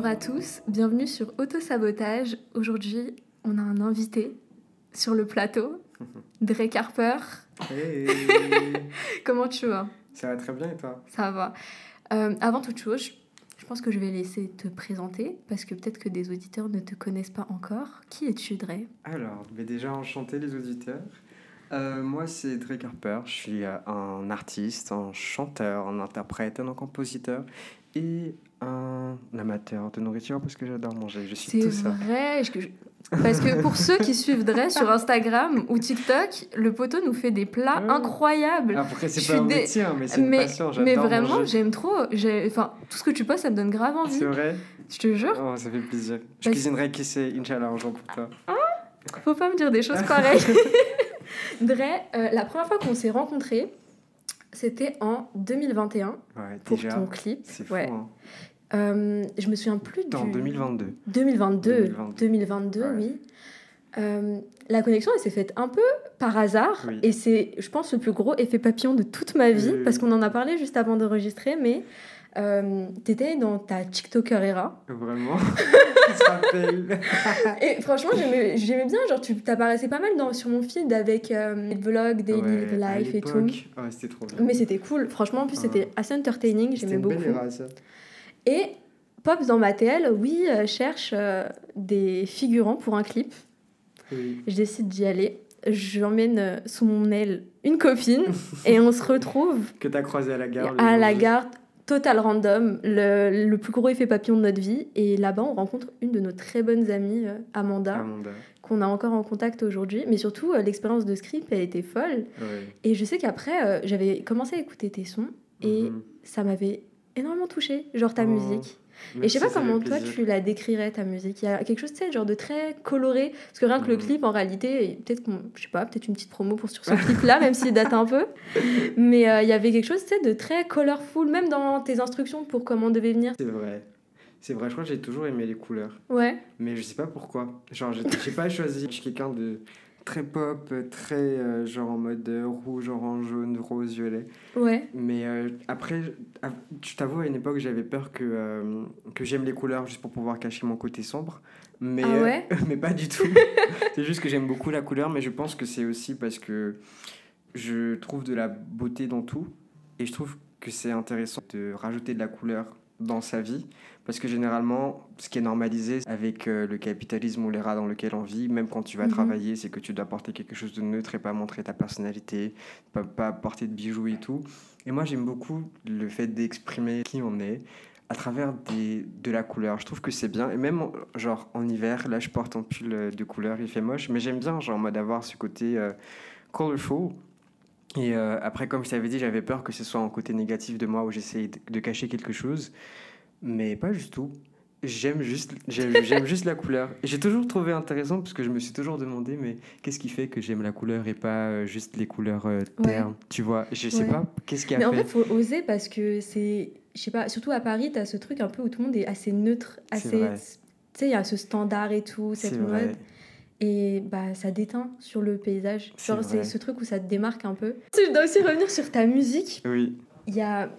Bonjour à tous, bienvenue sur Autosabotage. Aujourd'hui, on a un invité sur le plateau, Drake Harper. Hey. Comment tu vas? Ça va très bien et toi? Ça va. Euh, avant toute chose, je- pense que je vais laisser te présenter parce que peut-être que des auditeurs ne te connaissent pas encore. Qui es-tu, Dre? Alors, mais déjà enchanté les auditeurs. Euh, moi c'est Drake Harper, je suis euh, un artiste, un chanteur, un interprète, un compositeur et un amateur de nourriture parce que j'adore manger. Je suis C'est tout ça. vrai. je- je- Parce que pour ceux qui suivent Dre sur Instagram ou TikTok, le poteau nous fait des plats Ah. incroyables. Après c'est Je pas un dé- métier, mais c'est une mais, passion, j'adore mais vraiment, j'aime trop. Enfin, tout ce que tu postes, ça me donne grave envie. C'est vrai? Je te jure. Oh, ça fait plaisir. Je cuisinerai qui sait, Inch'Allah, un jour pour toi. Faut pas me dire des choses pareilles. Dre, euh, la première fois qu'on s'est rencontrés, c'était en 2021 Ouais, pour déjà. ton clip. C'est fou, Ouais. hein. Euh, je me souviens plus du. En 2022. 2022. 2022. 2022, Ouais. oui. Euh, la connexion, elle s'est faite un peu par hasard. Oui. Et c'est, je pense, le plus gros effet papillon de toute ma vie. Parce qu'on en a parlé juste avant d'enregistrer. Mais euh, t'étais dans ta TikToker era. Vraiment rappelle. Et franchement, j'aimais bien. Genre, tu t'apparaissais pas mal dans, sur mon feed avec euh, des vlogs, daily Ouais, life et tout. Ouais, c'était trop bien. Mais c'était cool. Franchement, en plus, c'était assez entertaining. J'aimais beaucoup. belle era, ça. Et Pops dans ma TL, oui, euh, cherche euh, des figurants pour un clip. Oui. Je décide d'y aller. J'emmène sous mon aile une copine et on se retrouve Que t'as croisé à la gare. à la gare total random, le, le plus gros effet papillon de notre vie. Et là-bas, on rencontre une de nos très bonnes amies, euh, Amanda, Amanda. qu'on a encore en contact aujourd'hui. Mais surtout, euh, l'expérience de script a été folle. Et je sais qu'après, euh, j'avais commencé à écouter tes sons et Mhm. ça m'avait énormément touchée, genre ta Oh, musique. Et je sais pas comment toi tu la décrirais ta musique. Il y a quelque chose, tu sais, genre de très coloré. Parce que rien que le Mhm. clip, en réalité, peut-être je sais pas, peut-être une petite promo pour sur ce clip-là, même s'il date un peu. Mais euh, il y avait quelque chose, tu sais, de très colorful, même dans tes instructions pour comment on devait venir. C'est vrai. C'est vrai, je crois que j'ai toujours aimé les couleurs. Ouais. Mais je sais pas pourquoi. Genre, j'ai j'ai pas choisi. Je suis quelqu'un de très pop, très euh, genre en mode euh, rouge, orange, jaune, rose, violet. Ouais. Mais euh, après, à- je t'avoue, à une époque, j'avais peur que, euh, que j'aime les couleurs juste pour pouvoir cacher mon côté sombre. Mais, Ah ouais euh, mais pas du tout. c'est juste que j'aime beaucoup la couleur, mais je pense que c'est aussi parce que je trouve de la beauté dans tout. Et je trouve que c'est intéressant de rajouter de la couleur dans sa vie. Parce que généralement, ce qui est normalisé avec euh, le capitalisme ou l'era dans lequel on vit, même quand tu vas Mhm. travailler, c'est que tu dois porter quelque chose de neutre et pas montrer ta personnalité, pas, pas porter de bijoux et tout. Et moi, j'aime beaucoup le fait d'exprimer qui on est à travers des, de la couleur. Je trouve que c'est bien. Et même, en- genre, en hiver, là, je porte un pull euh, de couleur, il fait moche, mais j'aime bien, genre, en mode avoir ce côté euh, colorful. Et euh, après, comme je t'avais dit, j'avais peur que ce soit un côté négatif de moi où j'essaye de, cacher quelque chose. Mais pas du tout. J'aime juste, j'aime, juste la couleur. J'ai toujours trouvé intéressant parce que je me suis toujours demandé, mais qu'est-ce qui fait que j'aime la couleur et pas euh, juste les couleurs euh, Ouais. ternes Tu vois, je sais Ouais. pas qu'est-ce qui a Mais en fait? fait, faut oser parce que c'est. Je sais pas, surtout à Paris, t'as ce truc un peu où tout le monde est assez neutre, assez. Tu sais, il y a ce standard et tout, cette vrai. Et bah, ça déteint sur le paysage. C'est Genre, c'est vrai. ce truc où ça te démarque un peu. Je dois aussi revenir sur ta musique. Oui. Il y a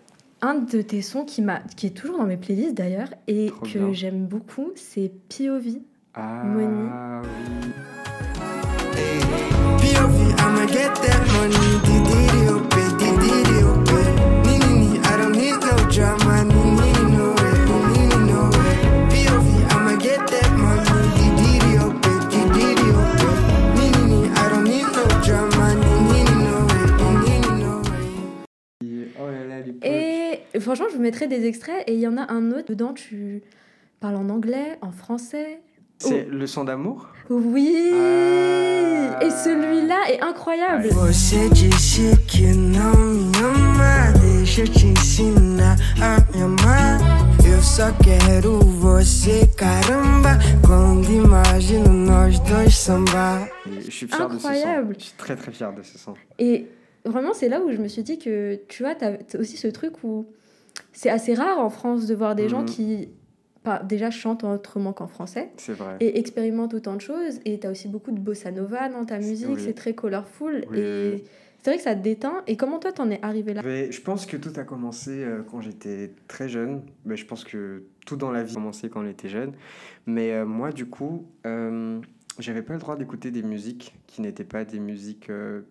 un de tes sons qui, m'a, qui est toujours dans mes playlists d'ailleurs et Trop que j'aime beaucoup, c'est POV. Ah Money. oui. POV, des extraits et il y en a un autre dedans, tu parles en anglais, en français. C'est le son d'amour Oui Ah. Et celui-là est incroyable Você disse que não me ama, deixa eu te ensinar a me amar. Eu só quero você, caramba. Quando imagino nós dois sambar. Et Je suis fier de Incroyable. ce son. Je suis très très fier de ce son. Et vraiment, c'est là où je me suis dit que, tu vois, t'as t'as aussi ce truc où c'est assez rare en France de voir des gens Mhm. qui, pas, déjà, chantent autrement qu'en français C'est vrai. et expérimentent autant de choses. Et t'as aussi beaucoup de bossa nova dans ta musique, Oui. c'est très colorful. Oui, et c'est vrai que ça te déteint. Et comment toi, t'en es arrivé là? Je pense que tout a commencé euh, quand j'étais très jeune. Mais je pense que tout dans la vie commencé quand on était jeune. Mais euh, moi, du coup, euh, j'avais pas le droit d'écouter des musiques qui n'étaient pas des musiques euh,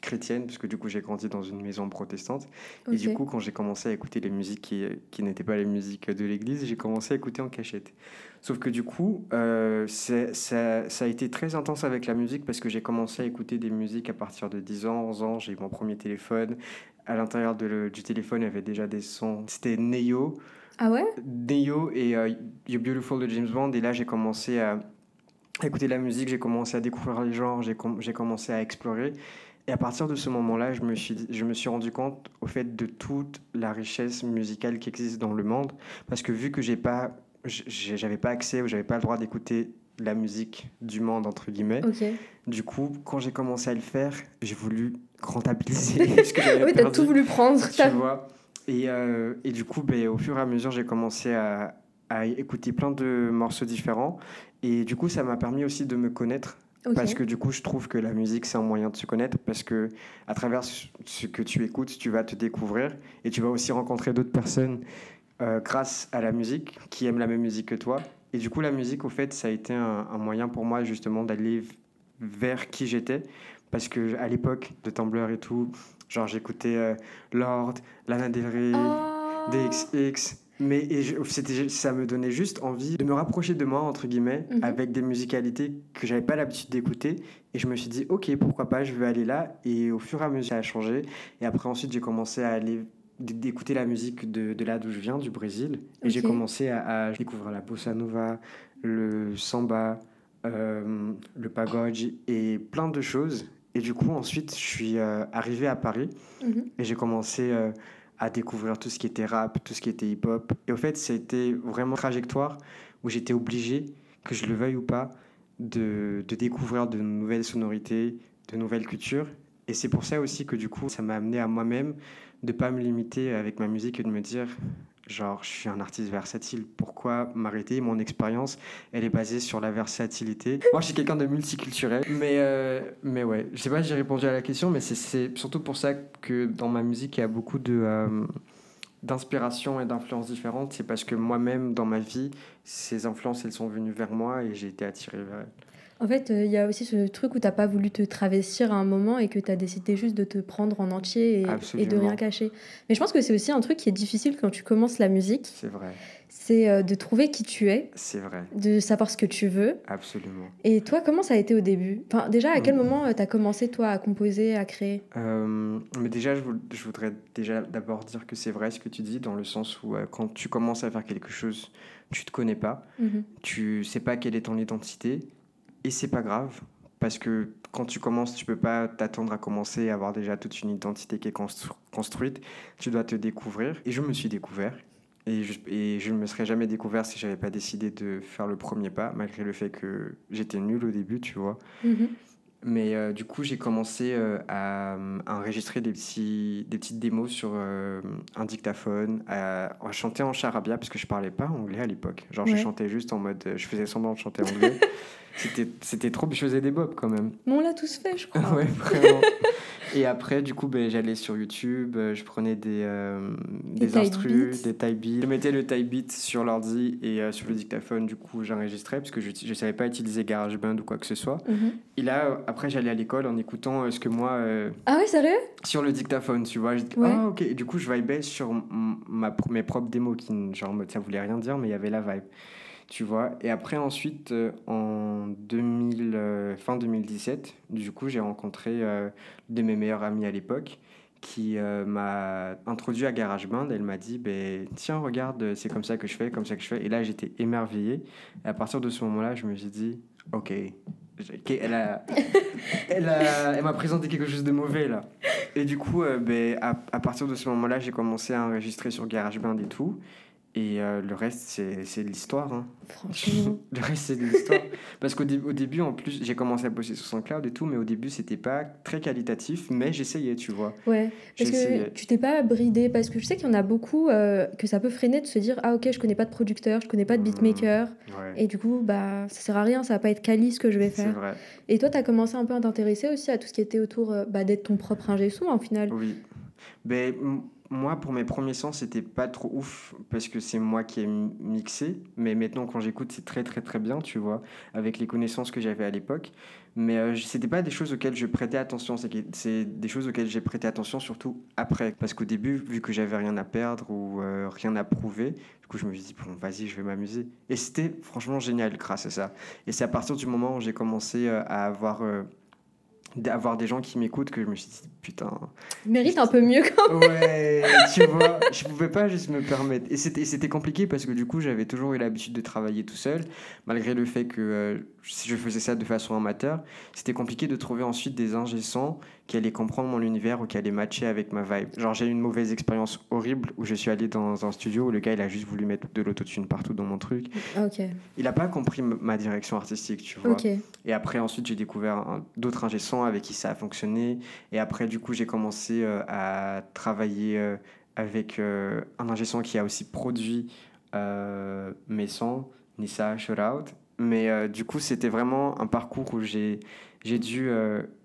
chrétiennes, parce que du coup, j'ai grandi dans une maison protestante. Et du coup, quand j'ai commencé à écouter les musiques qui, qui n'étaient pas les musiques de l'église, j'ai commencé à écouter en cachette. Sauf que du coup, euh, ça, ça a été très intense avec la musique parce que j'ai commencé à écouter des musiques à partir de 10 ans, 11 ans. J'ai eu mon premier téléphone. À l'intérieur de du téléphone, il y avait déjà des sons. C'était Neo, Ah ouais? Neo et euh, You're Beautiful de James Bond. Et là, j'ai commencé à écouter la musique, j'ai commencé à découvrir les genres, j'ai com- j'ai commencé à explorer. Et à partir de ce moment-là, je, me suis je me suis rendu compte au fait de toute la richesse musicale qui existe dans le monde. Parce que vu que j'ai pas, j'avais pas accès ou j'avais pas le droit d'écouter la musique du monde, entre guillemets, Ok. du coup, quand j'ai commencé à le faire, j'ai voulu rentabiliser ce que Oui, t'as tout voulu prendre. tu vois. Et, euh, et du coup, ben, au fur et à mesure, j'ai commencé à, à écouter plein de morceaux différents. Et du coup, ça m'a permis aussi de me connaître. Parce que du coup, je trouve que la musique, c'est un moyen de se connaître. Parce que à travers ce que tu écoutes, tu vas te découvrir. Et tu vas aussi rencontrer d'autres personnes euh, grâce à la musique qui aiment la même musique que toi. Et du coup, la musique, au fait, ça a été un, un moyen pour moi justement d'aller vers qui j'étais. Parce que à l'époque de Tumblr et tout, genre j'écoutais euh, Lord, Lana Del Rey, Oh. DXX. Mais et je- ça me donnait juste envie de me rapprocher de moi, entre guillemets, Mhm. avec des musicalités que j'avais pas l'habitude d'écouter. Et je me suis dit, ok, pourquoi pas, je vais aller là. Et au fur et à mesure, ça a changé. Et après, ensuite, j'ai commencé à aller d'écouter la musique de, de là d'où je viens, du Brésil. Et j'ai commencé à, à découvrir la bossa nova, le samba, euh, le pagode et plein de choses. Et du coup, ensuite, je suis euh, arrivé à Paris. Mhm. Et j'ai commencé euh, à découvrir tout ce qui était rap, tout ce qui était hip-hop. Et au fait, c'était vraiment une trajectoire où j'étais obligé, que je le veuille ou pas, de, de découvrir de nouvelles sonorités, de nouvelles cultures. Et c'est pour ça aussi que du coup, ça m'a amené à moi-même de pas me limiter avec ma musique et de me dire, genre, je suis un artiste versatile, pourquoi m'arrêter? Mon expérience, elle est basée sur la versatilité. Moi, je suis quelqu'un de multiculturel, mais, euh, mais ouais, je sais pas si j'ai répondu à la question, mais c'est- surtout pour ça que dans ma musique, il y a beaucoup de... euh, d'inspiration et d'influences différentes, c'est parce que moi-même, dans ma vie, ces influences, elles sont venues vers moi et j'ai été attiré vers elles. En fait, euh, il y a aussi ce truc où t'as pas voulu te travestir à un moment et que t'as décidé juste de te prendre en entier et, et de rien cacher. Mais je pense que c'est aussi un truc qui est difficile quand tu commences la musique, C'est vrai, c'est euh, de trouver qui tu es, c'est vrai, de savoir ce que tu veux. absolument. Et toi, comment ça a été au début? Enfin, déjà, à quel moment tu as commencé, toi, à composer, à créer? Euh, mais déjà, je, vou- je voudrais déjà d'abord dire que c'est vrai ce que tu dis, dans le sens où euh, quand tu commences à faire quelque chose, tu te connais pas, Mhm. tu sais pas quelle est ton identité, et c'est pas grave, parce que quand tu commences, tu peux pas t'attendre à commencer à avoir déjà toute une identité qui est constru- construite, tu dois te découvrir, et je me suis découvert. Et je, et ne me serais jamais découvert si j'avais pas décidé de faire le premier pas, malgré le fait que j'étais nul au début, tu vois. Mhm. Mais euh, du coup, j'ai commencé euh, à, à enregistrer des, petits, des petites démos sur euh, un dictaphone, à, à chanter en charabia, parce que je parlais pas anglais à l'époque. Genre, je chantais juste en mode. euh, Je faisais semblant de chanter anglais. C'était c'était trop. Je faisais des bobs quand même. Mais on l'a tous fait, je crois. ouais, vraiment. Et après, du coup, ben, j'allais sur YouTube, euh, je prenais des, euh, Des des, instrus, des type beats. Je mettais le type beat sur l'ordi et euh, sur le dictaphone, du coup, j'enregistrais parce que je ne savais pas utiliser GarageBand ou quoi que ce soit. Mhm. Et là, euh, après, j'allais à l'école en écoutant euh, ce que moi, Ah ouais, sérieux? sur le dictaphone, tu vois. Ouais. ah, ok. Et du coup, je vibais sur ma, mes propres démos, qui, genre, ça voulait rien dire, mais il y avait la vibe, tu vois. Et après, ensuite, euh, en 2000, euh, fin 2017, du coup, j'ai rencontré euh, de mes meilleurs amis à l'époque qui euh, m'a introduit à GarageBand. Elle m'a dit, ben, tiens, regarde, c'est comme ça que je fais, comme ça que je fais. Et là, j'étais émerveillé. Et à partir de ce moment-là, je me suis dit, ok, ok, elle a, elle a- elle m'a présenté quelque chose de mauvais là. Et du coup, euh, ben, à, à partir de ce moment-là, j'ai commencé à enregistrer sur GarageBand et tout. Et euh, le reste, c'est de l'histoire. hein. Franchement. le reste, c'est de l'histoire. Parce qu'au dé- au début, en plus, j'ai commencé à bosser sur SoundCloud et tout, mais au début, c'était pas très qualitatif, mais j'essayais, tu vois. Ouais, parce que tu t'es pas bridé, parce que je sais qu'il y en a beaucoup euh, que ça peut freiner de se dire Ah, ok, je connais pas de producteur, je connais pas de beatmaker, Ouais. et du coup, bah, ça sert à rien, ça va pas être quali ce que je vais C'est faire. vrai. Et toi, tu as commencé un peu à t'intéresser aussi à tout ce qui était autour euh, bah, d'être ton propre ingé son, en final. Oui. Ben, m- moi, pour mes premiers sons, c'était pas trop ouf parce que c'est moi qui ai mixé. Mais maintenant, quand j'écoute, c'est très, très, très bien, tu vois, avec les connaissances que j'avais à l'époque. Mais euh, c'était pas des choses auxquelles je prêtais attention. C'est des choses auxquelles j'ai prêté attention surtout après. Parce qu'au début, vu que j'avais rien à perdre ou euh, rien à prouver, du coup, je me suis dit, bon, vas-y, je vais m'amuser. Et c'était franchement génial grâce à ça. Et c'est à partir du moment où j'ai commencé euh, à avoir. d'avoir des gens qui m'écoutent que je me suis dit putain Mérite un peu mieux quand Ouais, tu vois, je pouvais pas juste me permettre. Et c'était compliqué parce que du coup, j'avais toujours eu l'habitude de travailler tout seul, malgré le fait que euh, si je faisais ça de façon amateur, c'était compliqué de trouver ensuite des ingé sons qui allaient comprendre mon univers ou qui allaient matcher avec ma vibe. Genre, j'ai eu une mauvaise expérience horrible où je suis allé dans un studio où le gars, il a juste voulu mettre de l'autotune partout dans mon truc. Ah, Ok, Il a pas compris ma direction artistique, tu vois. ok. Et après, ensuite, j'ai découvert d'autres ingé sons avec qui ça a fonctionné. Et après, du coup, j'ai commencé euh, à travailler euh, avec euh, un ingé son qui a aussi produit mes sons, Nissa Shout Out. Mais du coup, c'était vraiment un parcours où j'ai dû,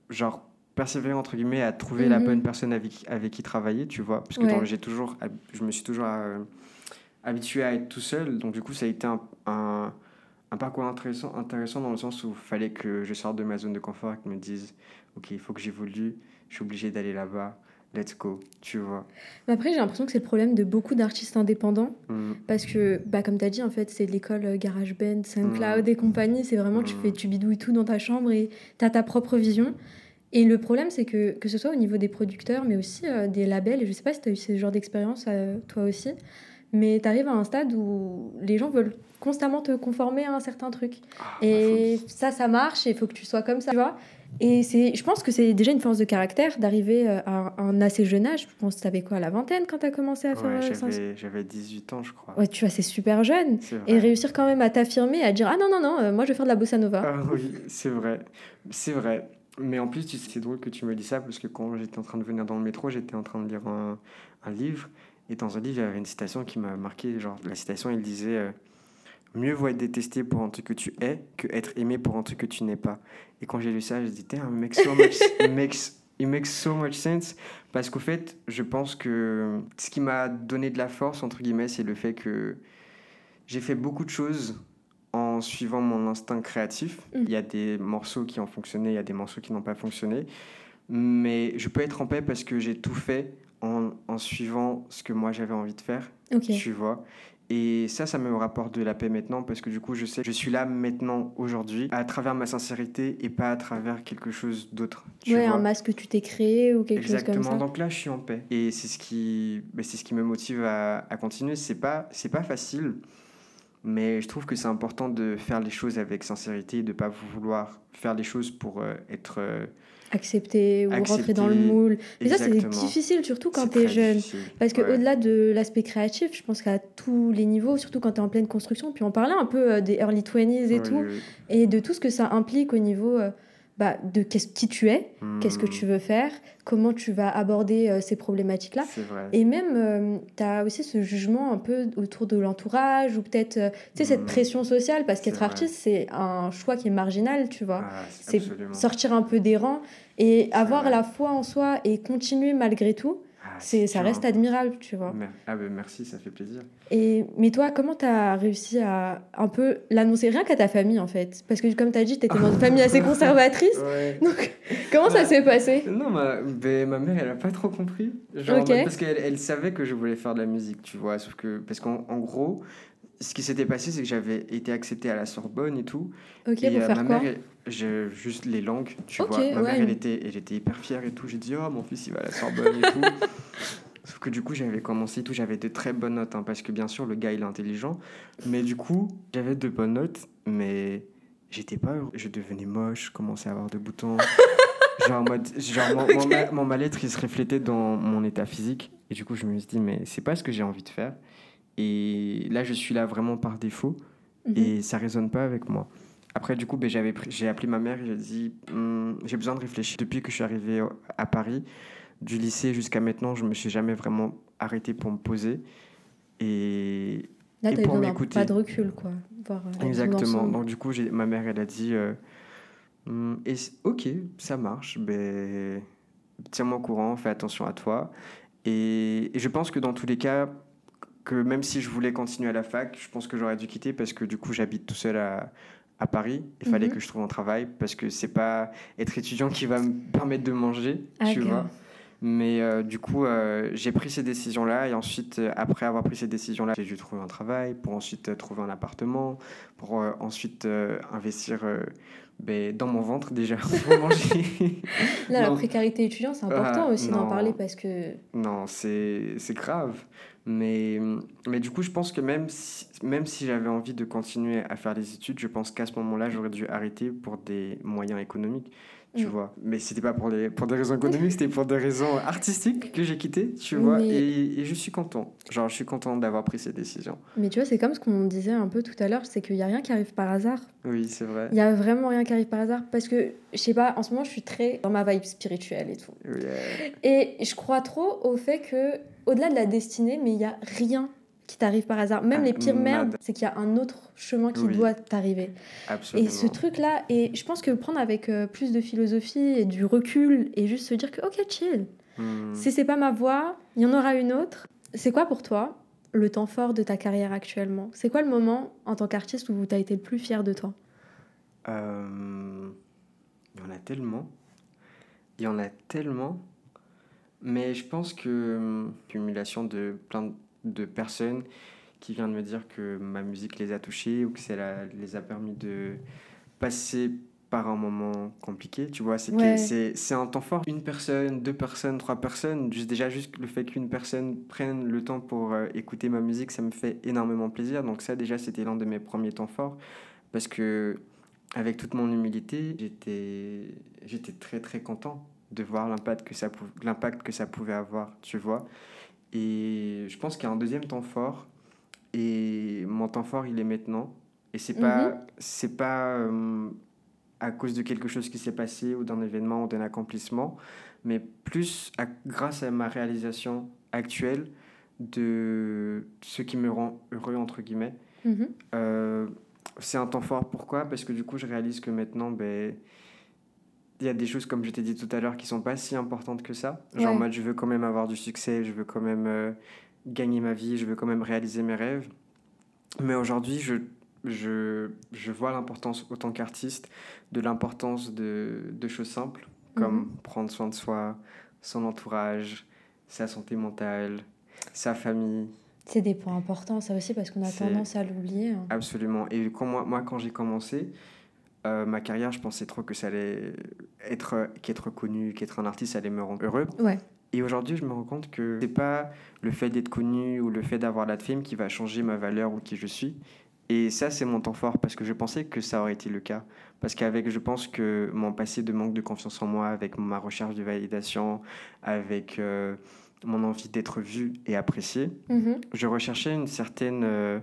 genre, persévérer, entre guillemets, à trouver la Mhm. bonne personne avec, avec qui travailler, tu vois. Parce que Ouais. j'ai toujours, je me suis toujours euh, habitué à être tout seul. Donc, du coup, ça a été un, un, un parcours intéressant, intéressant dans le sens où il fallait que je sorte de ma zone de confort et que je me dise, OK, il faut que j'évolue, je suis obligé d'aller là-bas, let's go, tu vois. Mais après, j'ai l'impression que c'est le problème de beaucoup d'artistes indépendants. Mm. Parce que, bah, comme tu as dit, en fait, c'est l'école euh, GarageBand, SoundCloud Mhm. et compagnie. C'est vraiment, tu Mhm. fais, tu bidouilles tout dans ta chambre et tu as ta propre vision. Et le problème, c'est que, que ce soit au niveau des producteurs, mais aussi euh, des labels, et je sais pas si tu as eu ce genre d'expérience, euh, toi aussi, mais tu arrives à un stade où les gens veulent constamment te conformer à un certain truc. Ah, Et ça, ça marche, et il faut que tu sois comme ça, tu vois. Et c'est, je pense que c'est déjà une force de caractère d'arriver euh, à un assez jeune âge. Je pense que tu avais quoi, la vingtaine quand tu as commencé à faire Ouais, euh, j'avais, j'avais 18 ans, je crois. Ouais, tu vois, c'est super jeune. C'est Et réussir quand même à t'affirmer, à dire Ah non, non, non, euh, moi je vais faire de la bossa nova. Ah oui, c'est vrai. C'est vrai. Mais en plus, tu sais, c'est drôle que tu me dis ça parce que quand j'étais en train de venir dans le métro, j'étais en train de lire un, un livre. Et dans un livre, il y avait une citation qui m'a marqué. Genre, la citation, elle disait euh, Mieux vaut être détesté pour un truc que tu es que être aimé pour un truc que tu n'es pas. Et quand j'ai lu ça, j'ai dit Damn, it makes so much, it makes, it makes so much sense. Parce qu'au fait, je pense que ce qui m'a donné de la force, entre guillemets, c'est le fait que j'ai fait beaucoup de choses en suivant mon instinct créatif. Mm. Il y a des morceaux qui ont fonctionné, il y a des morceaux qui n'ont pas fonctionné. Mais je peux être en paix parce que j'ai tout fait en, en suivant ce que moi j'avais envie de faire, tu vois. Et ça, ça me rapporte de la paix maintenant parce que du coup, je sais que je suis là maintenant, aujourd'hui, à travers ma sincérité et pas à travers quelque chose d'autre. tu Ouais, vois. un masque que tu t'es créé ou quelque chose Exactement. comme ça. Donc là, je suis en paix. Et c'est ce qui, c'est ce qui me motive à, à continuer. C'est pas, c'est pas facile, mais je trouve que c'est important de faire les choses avec sincérité, et de pas vouloir faire les choses pour euh, être. euh, Accepter ou rentrer dans le moule. Mais ça, c'est difficile, surtout quand t'es très jeune. difficile. Parce que Ouais. au-delà de l'aspect créatif, je pense qu'à tous les niveaux, surtout quand tu es en pleine construction, puis on parlait un peu euh, des early 20s et Oui, tout, oui. et de tout ce que ça implique au niveau euh, bah, de qui tu es, qu'est-ce que Hmm, tu veux faire, comment tu vas aborder euh, ces problématiques-là. Et même, tu as aussi ce jugement un peu autour de l'entourage, ou peut-être, euh, tu sais, cette Mhm. pression sociale, parce qu'être artiste, c'est un choix qui est marginal, tu vois. Ah, c'est. Sortir un peu des rangs et avoir vrai. la foi en soi et continuer malgré tout, Ah, c'est ça reste hein. admirable, tu vois. Ah ben merci, ça fait plaisir. Et, mais toi, comment tu as réussi à un peu l'annoncer? Rien qu'à ta famille, en fait Parce que, comme tu as dit, tu étais dans une famille assez conservatrice. Ouais. Donc, comment ça Bah, s'est passé? Non, ma, ben, ma mère, elle a pas trop compris. Genre, en Ok. mode- parce qu'elle elle savait que je voulais faire de la musique, tu vois. Sauf que, parce qu'en en gros, ce qui s'était passé, c'est que j'avais été accepté à la Sorbonne et tout. Ok, et pour euh, faire ma quoi mère, elle- je, juste les langues, tu vois. Ma ouais, mère, elle était, elle était hyper fière et tout. J'ai dit, oh, mon fils, il va à la Sorbonne et tout. Sauf que du coup, j'avais commencé et tout. J'avais de très bonnes notes, hein, parce que bien sûr, le gars, il est intelligent. Mais du coup, j'avais de bonnes notes, mais j'étais pas heureux. Je devenais moche, je commençais à avoir de boutons. genre, mode, genre mon, mon mal-être, il se reflétait dans mon état physique. Et du coup, je me suis dit, mais c'est pas ce que j'ai envie de faire. Et là, je suis là vraiment par défaut Mhm. et ça résonne pas avec moi. Après, du coup, ben, j'avais j'ai appelé ma mère et j'ai dit Hum, j'ai besoin de réfléchir. Depuis que je suis arrivé à Paris, du lycée jusqu'à maintenant, je me suis jamais vraiment arrêté pour me poser. Et Là, et pour m'écouter. pas de recul, quoi. Voir, euh, exactement. Donc, du coup, j'ai- ma mère, elle a dit euh, Hum, et Ok, ça marche. Ben, tiens-moi au courant, fais attention à toi. Et, et je pense que dans tous les cas, que même si je voulais continuer à la fac, je pense que j'aurais dû quitter parce que du coup, j'habite tout seul à, à Paris. Il fallait Mhm. que je trouve un travail parce que c'est pas être étudiant qui va me permettre de manger, Ah, tu vois. Mais euh, du coup, euh, j'ai pris ces décisions-là et ensuite, euh, après avoir pris ces décisions-là, j'ai dû trouver un travail pour ensuite trouver un appartement, pour ensuite investir ben, dans mon ventre déjà pour manger. Là, la précarité étudiante, c'est important Ah, aussi d'en parler parce que. Non, c'est c'est grave. Mais, mais du coup, je pense que même si, même si j'avais envie de continuer à faire les études, je pense qu'à ce moment-là, j'aurais dû arrêter pour des moyens économiques, tu Mm. vois. Mais c'était pas pour, les, pour des raisons économiques, c'était pour des raisons artistiques que j'ai quitté, tu vois. Mais- Et, et je suis content. Genre, je suis content d'avoir pris ces décisions. Mais tu vois, c'est comme ce qu'on disait un peu tout à l'heure, c'est qu'il n'y a rien qui arrive par hasard. Oui, c'est vrai. Il y a vraiment rien qui arrive par hasard parce que, je sais pas, en ce moment, je suis très dans ma vibe spirituelle et tout. Euh, Et je crois trop au fait que, au-delà de la destinée, mais il y a rien qui t'arrive par hasard. Même Ah, les pires merdes, c'est qu'il y a un autre chemin qui Oui. doit t'arriver. Et ce truc-là, et je pense que prendre avec euh, plus de philosophie et du recul et juste se dire que, ok, chill, Hmm. si c'est pas ma voie, il y en aura une autre. C'est quoi pour toi le temps fort de ta carrière actuellement? C'est quoi le moment en tant qu'artiste où tu as été le plus fier de toi? Euh, Il y en a tellement. Il y en a tellement. Mais je pense que hum, cumulation de plein de personnes qui viennent de me dire que ma musique les a touchés ou que ça les a permis de passer par un moment compliqué, tu vois, c'est Ouais. c'est c'est un temps fort. Une personne, deux personnes, trois personnes, juste, déjà juste le fait qu'une personne prenne le temps pour euh, écouter ma musique, ça me fait énormément plaisir. Donc ça déjà c'était l'un de mes premiers temps forts parce que avec toute mon humilité, j'étais j'étais très très content de voir l'impact que ça l'impact que ça pouvait avoir, tu vois. Et je pense qu'il y a un deuxième temps fort et mon temps fort il est maintenant et c'est pas Mhm. c'est pas euh, à cause de quelque chose qui s'est passé ou d'un événement ou d'un accomplissement, mais plus à- grâce à ma réalisation actuelle de ce qui me rend heureux entre guillemets. Mhm. Euh, c'est un temps fort. Pourquoi? Parce que du coup, je réalise que maintenant, ben, il y a des choses, comme je t'ai dit tout à l'heure, qui sont pas si importantes que ça. Genre, en Ouais. mode, je veux quand même avoir du succès, je veux quand même euh, gagner ma vie, je veux quand même réaliser mes rêves. Mais aujourd'hui, je, je, je vois l'importance, autant qu'artiste, de l'importance de, de choses simples, comme prendre soin de soi, son entourage, sa santé mentale, sa famille. C'est des points importants, ça aussi, parce qu'on a tendance à l'oublier. hein. Absolument. Et quand moi, moi, quand j'ai commencé, euh, ma carrière, je pensais trop que ça allait être qu'être connu, qu'être un artiste, ça allait me rendre heureux. Ouais. Et aujourd'hui, je me rends compte que c'est pas le fait d'être connu ou le fait d'avoir la fame qui va changer ma valeur ou qui je suis. Et ça, c'est mon temps fort parce que je pensais que ça aurait été le cas. Parce qu'avec, je pense que mon passé de manque de confiance en moi, avec ma recherche de validation, avec euh, mon envie d'être vu et apprécié, Mhm. je recherchais une certaine euh,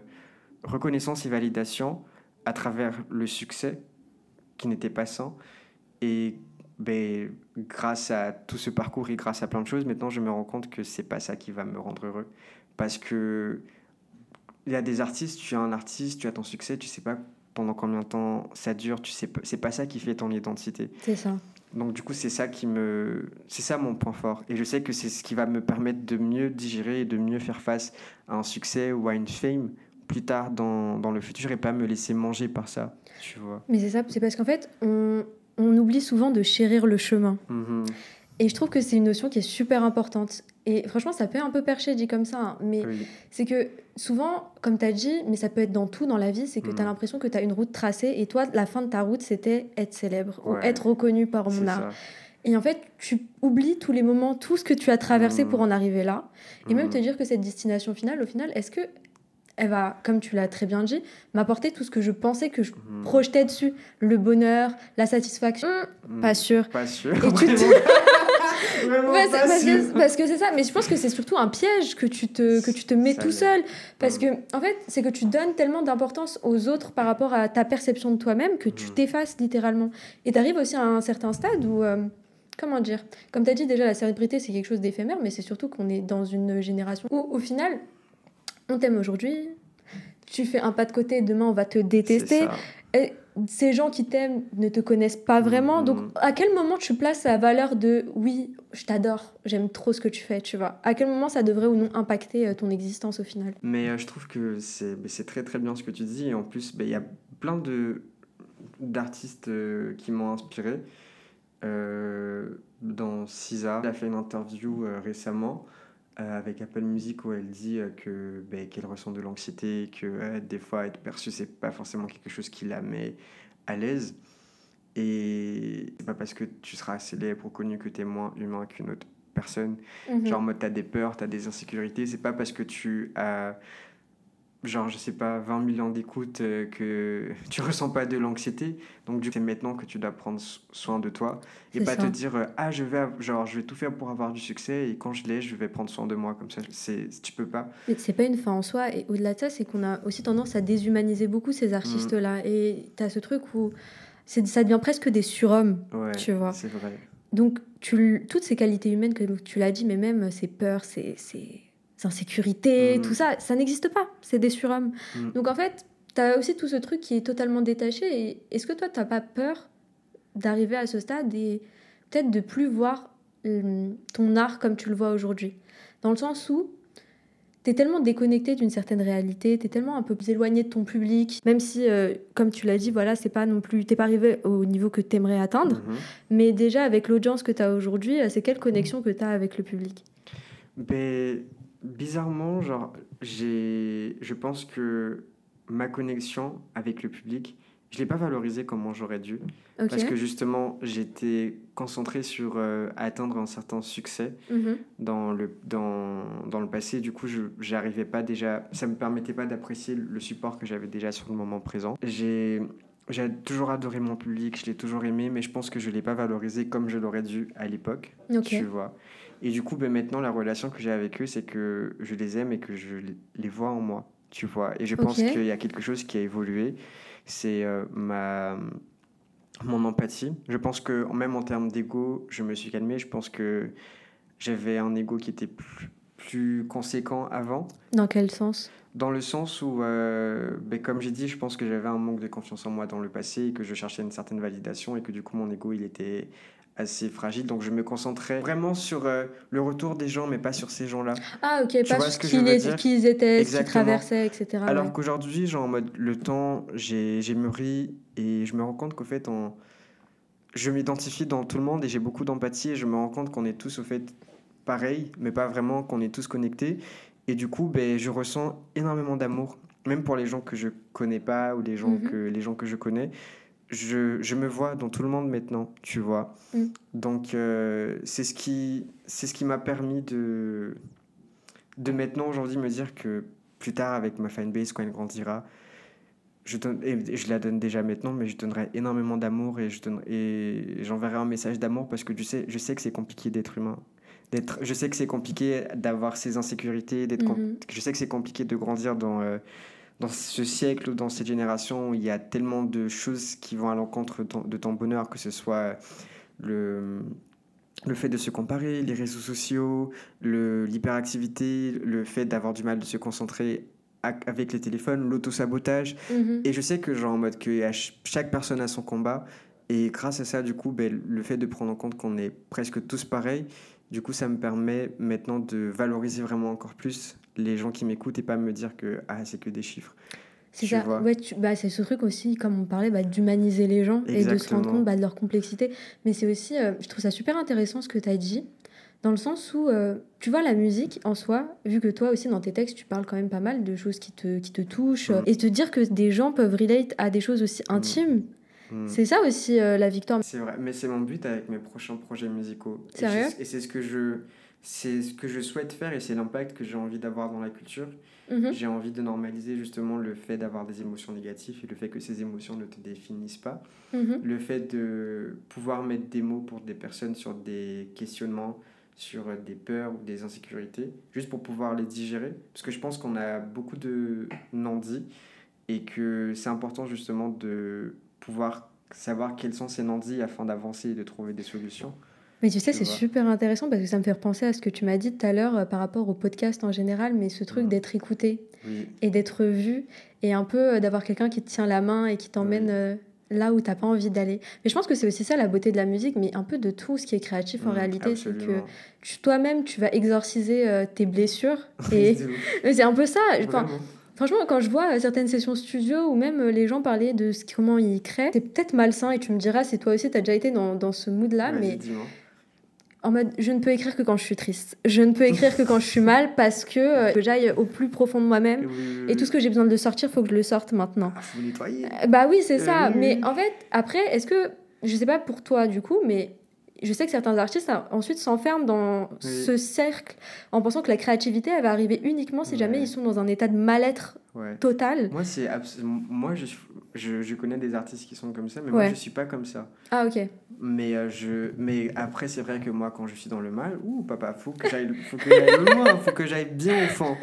reconnaissance et validation à travers le succès qui n'était pas sans. Et ben, grâce à tout ce parcours et grâce à plein de choses, maintenant je me rends compte que c'est pas ça qui va me rendre heureux. Parce que il y a des artistes, tu es un artiste, tu as ton succès, tu sais pas pendant combien de temps ça dure, tu sais c'est pas ça qui fait ton identité. C'est ça. Donc du coup, c'est ça qui me c'est ça mon point fort et je sais que c'est ce qui va me permettre de mieux digérer et de mieux faire face à un succès ou à une fame plus tard dans, dans le futur et pas me laisser manger par ça, tu vois. Mais c'est ça, c'est parce qu'en fait, on, on oublie souvent de chérir le chemin. Mhm. Et je trouve que c'est une notion qui est super importante. Et franchement, ça peut un peu percher dit comme ça, hein, mais Oui. c'est que souvent, comme tu as dit, mais ça peut être dans tout dans la vie, c'est que tu as Mm. l'impression que tu as une route tracée et toi, la fin de ta route, c'était être célèbre ou être reconnu par mon art. ça. Et en fait, tu oublies tous les moments, tout ce que tu as traversé Mm. pour en arriver là. Et même Mhm. te dire que cette destination finale, au final, est-ce que elle va, comme tu l'as très bien dit, m'apporter tout ce que je pensais que je Mhm. projetais dessus Le bonheur, la satisfaction Mhm. Pas sûr. Pas sûr. Et tu te- Ouais, pas parce, sûr. que, parce que c'est ça, mais je pense que c'est surtout un piège que tu te, que tu te mets Ça tout seul. Parce Mm. que, en fait, c'est que tu donnes tellement d'importance aux autres par rapport à ta perception de toi-même que tu t'effaces littéralement. Et tu arrives aussi à un certain stade où. euh, comment dire? Comme tu as dit déjà, la célébrité, c'est quelque chose d'éphémère, mais c'est surtout qu'on est dans une génération où, au final, on t'aime aujourd'hui, tu fais un pas de côté, demain, on va te détester. Et ces gens qui t'aiment ne te connaissent pas vraiment. Mhm. Donc, à quel moment tu places la valeur de oui, je t'adore, j'aime trop ce que tu fais, tu vois? À quel moment ça devrait ou non impacter euh, ton existence au final? Mais euh, je trouve que c'est très très bien ce que tu dis. Et en plus, ben, il y a plein de d'artistes euh, qui m'ont inspiré. Euh, dans Cisa, elle a fait une interview récemment avec Apple Music où elle dit euh, que ben, qu'elle ressent de l'anxiété, que euh, des fois être perçue c'est pas forcément quelque chose qui la met à l'aise. Et c'est pas parce que tu seras célèbre ou connu que tu es moins humain qu'une autre personne. Mhm. Genre, en mode, t'as des peurs, t'as des insécurités. C'est pas parce que tu as, genre, je sais pas, 20 millions d'écoutes euh, que tu ressens pas de l'anxiété. Donc, du coup, c'est maintenant que tu dois prendre so- soin de toi. Et C'est pas ça. te dire, euh, ah, je vais, genre, je vais tout faire pour avoir du succès. Et quand je l'ai, je vais prendre soin de moi. Comme ça, c'est, tu peux pas. Mais c'est pas une fin en soi. Et au-delà de ça, c'est qu'on a aussi tendance à déshumaniser beaucoup ces artistes-là. Et t'as ce truc où c'est, ça devient presque des surhommes, Ouais, tu vois. c'est vrai. Donc, tu, toutes ces qualités humaines, comme tu l'as dit, mais même ces peurs, ces, ces insécurités, Mhm. tout ça, ça n'existe pas. C'est des surhommes. Mhm. Donc, en fait, tu as aussi tout ce truc qui est totalement détaché. Et est-ce que toi, tu pas peur d'arriver à ce stade et peut-être de plus voir ton art comme tu le vois aujourd'hui? Dans le sens où tu es tellement déconnecté d'une certaine réalité, tu es tellement un peu plus éloigné de ton public, même si, euh, comme tu l'as dit, voilà, c'est pas non plus, t'es pas arrivé au niveau que tu aimerais atteindre. Mhm. Mais déjà, avec l'audience que tu as aujourd'hui, euh, c'est quelle connexion que tu as avec le public? Ben, bizarrement, genre, j'ai, je pense que ma connexion avec le public, je l'ai pas valorisée comme j'aurais dû. Parce que justement, j'étais concentré sur euh, atteindre un certain succès Mhm. dans le, dans, dans le passé. Du coup, je j'arrivais pas déjà, ça me permettait pas d'apprécier le support que j'avais déjà sur le moment présent. J'ai j'ai toujours adoré mon public, je l'ai toujours aimé, mais je pense que je l'ai pas valorisé comme je l'aurais dû à l'époque. Tu vois. Et du coup, ben, maintenant, la relation que j'ai avec eux, c'est que je les aime et que je les- vois en moi. Tu vois. Et je pense qu'il y a quelque chose qui a évolué. C'est euh, ma mon empathie. Je pense que même en termes d'ego, je me suis calmé. Je pense que j'avais un ego qui était plus, plus conséquent avant. Dans quel sens? Dans le sens où, euh, ben, comme j'ai dit, je pense que j'avais un manque de confiance en moi dans le passé et que je cherchais une certaine validation et que du coup mon ego il était assez fragile. Donc je me concentrais vraiment sur euh, le retour des gens, mais pas sur ces gens-là. Ah, ok, pas vois sur qui, qui ils étaient, ce qu'ils traversaient, etc. Alors ouais. qu'aujourd'hui, genre en mode le temps, j'ai mûri et je me rends compte qu'au fait, en... je m'identifie dans tout le monde et j'ai beaucoup d'empathie et je me rends compte qu'on est tous au fait pareil, mais pas vraiment qu'on est tous connectés. Et du coup, ben, je ressens énormément d'amour, même pour les gens que je connais pas ou les gens, Mhm. que, les gens que je connais. Je, je me vois dans tout le monde maintenant, tu vois. Mm. Donc, euh, c'est ce qui, c'est ce qui m'a permis de, de maintenant aujourd'hui me dire que plus tard, avec ma fanbase, quand elle grandira, je, donne, et je la donne déjà maintenant, mais je donnerai énormément d'amour et je et j'enverrai un message d'amour parce que je sais, je sais que c'est compliqué d'être humain. D'être, je sais que c'est compliqué d'avoir ses insécurités, d'être Mhm. je sais que c'est compliqué de grandir dans, euh, dans ce siècle ou dans cette génération il y a tellement de choses qui vont à l'encontre de ton, bonheur, que ce soit le, le fait de se comparer, les réseaux sociaux, l'hyperactivité, le fait d'avoir du mal de se concentrer avec les téléphones, l'autosabotage. Mhm. Et je sais que, genre, en mode que chaque personne a son combat. Et grâce à ça, du coup, ben, le fait de prendre en compte qu'on est presque tous pareils, du coup, ça me permet maintenant de valoriser vraiment encore plus les gens qui m'écoutent et pas me dire que ah, c'est que des chiffres. C'est ça. Ouais, bah, c'est ce truc aussi, comme on parlait, bah, d'humaniser les gens et de se rendre compte bah, de leur complexité. Mais c'est aussi, euh, je trouve ça super intéressant ce que tu as dit, dans le sens où, euh, tu vois, la musique en soi, vu que toi aussi dans tes textes, tu parles quand même pas mal de choses qui te, qui te touchent, Mm. et te dire que des gens peuvent relate à des choses aussi intimes, Hmm. c'est ça aussi euh, la victoire. C'est vrai, mais c'est mon but avec mes prochains projets musicaux. Sérieux Et c'est ce que je, c'est ce que je souhaite faire et c'est l'impact que j'ai envie d'avoir dans la culture. Mhm. J'ai envie de normaliser justement le fait d'avoir des émotions négatives et le fait que ces émotions ne te définissent pas. Mhm. Le fait de pouvoir mettre des mots pour des personnes sur des questionnements, sur des peurs ou des insécurités, juste pour pouvoir les digérer. Parce que je pense qu'on a beaucoup de non-dits et que c'est important justement de pouvoir savoir quels sont ces non-dits afin d'avancer et de trouver des solutions. Mais tu sais, Tu c'est super intéressant parce que ça me fait repenser à ce que tu m'as dit tout à l'heure euh, par rapport au podcast en général, mais ce truc Mhm. d'être écouté Oui, et d'être vu et un peu euh, d'avoir quelqu'un qui te tient la main et qui t'emmène Oui. euh, là où t'as pas envie d'aller. Mais je pense que c'est aussi ça la beauté de la musique, mais un peu de tout ce qui est créatif en Mm, réalité, c'est que tu- toi-même tu vas exorciser tes blessures. Et c'est un peu ça. Enfin, franchement, quand je vois certaines sessions studio ou même les gens parler de ce, comment ils créent, c'est peut-être malsain et tu me diras si toi aussi t'as déjà été dans, dans ce mood-là, mais. En mode je ne peux écrire que quand je suis triste. Je ne peux écrire que quand je suis mal parce que, euh, que j'aille au plus profond de moi-même. Oui, oui, Et tout ce que j'ai besoin de sortir, faut que je le sorte maintenant. Ah, faut nettoyer. Bah oui, c'est ça. Euh, oui, mais en fait, après, est-ce que, je sais pas pour toi du coup, mais je sais que certains artistes hein, ensuite s'enferment dans Oui. ce cercle en pensant que la créativité, elle va arriver uniquement si jamais ils sont dans un état de mal-être Ouais. total. Moi, c'est abs- moi je, je, je connais des artistes qui sont comme ça, mais moi, je suis pas comme ça. Ah ok. Mais, euh, je, mais après, c'est vrai que moi, quand je suis dans le mal, ouh, papa, faut que j'aille faut que j'aille loin, faut que j'aille bien au fond.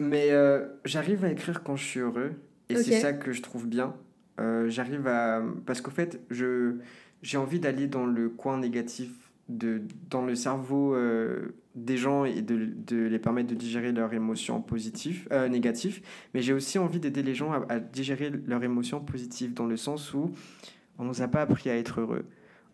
Mais euh, j'arrive à écrire quand je suis heureux, et c'est ça que je trouve bien. Euh, j'arrive à. Parce qu'au fait, je, j'ai envie d'aller dans le coin négatif, de, dans le cerveau euh, des gens et de, de les permettre de digérer leurs émotions positives, euh, négatives. Mais j'ai aussi envie d'aider les gens à, à digérer leurs émotions positives, dans le sens où on nous a pas appris à être heureux.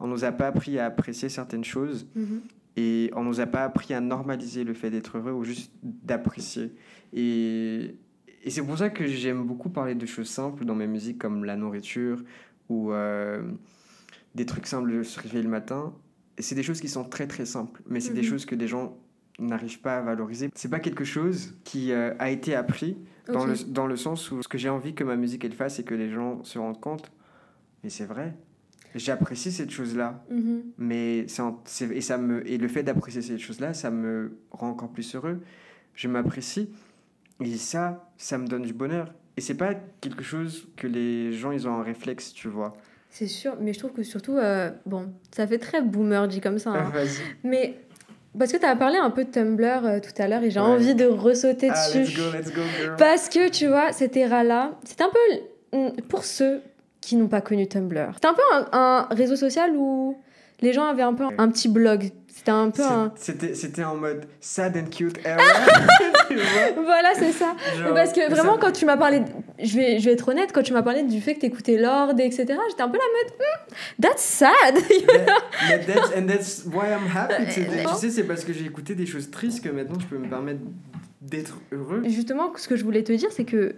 On nous a pas appris à apprécier certaines choses Mhm. et on nous a pas appris à normaliser le fait d'être heureux ou juste d'apprécier. Et, et c'est pour ça que j'aime beaucoup parler de choses simples dans mes musiques comme la nourriture ou euh, des trucs simples de se réveiller le matin. Et c'est des choses qui sont très très simples, mais c'est des Mhm. choses que les gens n'arrivent pas à valoriser. C'est pas quelque chose qui euh, a été appris dans, le, dans le sens où ce que j'ai envie que ma musique elle fasse et que les gens se rendent compte. Mais c'est vrai. J'apprécie cette chose-là. Mhm. Mais en- et, ça me, et le fait d'apprécier cette chose-là, ça me rend encore plus heureux. Je m'apprécie. Et ça, ça me donne du bonheur. Et c'est pas quelque chose que les gens, ils ont un réflexe, tu vois. C'est sûr, mais je trouve que surtout, euh, bon, ça fait très boomer dit comme ça. hein. Mais parce que tu as parlé un peu de Tumblr euh, tout à l'heure et j'ai Ouais. envie de ressauter Ah, dessus. let's go, let's go, girl. Parce que tu vois, cette era-là, c'est un peu mm, pour ceux qui n'ont pas connu Tumblr. C'était un peu un, un réseau social où les gens avaient un peu un, un petit blog. C'était un peu un. C'est- C'était en mode sad and cute era. Voilà, c'est ça. Genre, Parce que ça- vraiment, quand tu m'as parlé, je vais, je vais être honnête, quand tu m'as parlé du fait que t'écoutais Lord, etc., j'étais un peu la mode, Hmm, that's sad. That's, and that's why I'm happy today. Euh, Tu sais, c'est parce que j'ai écouté des choses tristes que maintenant je peux me permettre d'être heureux. Justement, ce que je voulais te dire, c'est que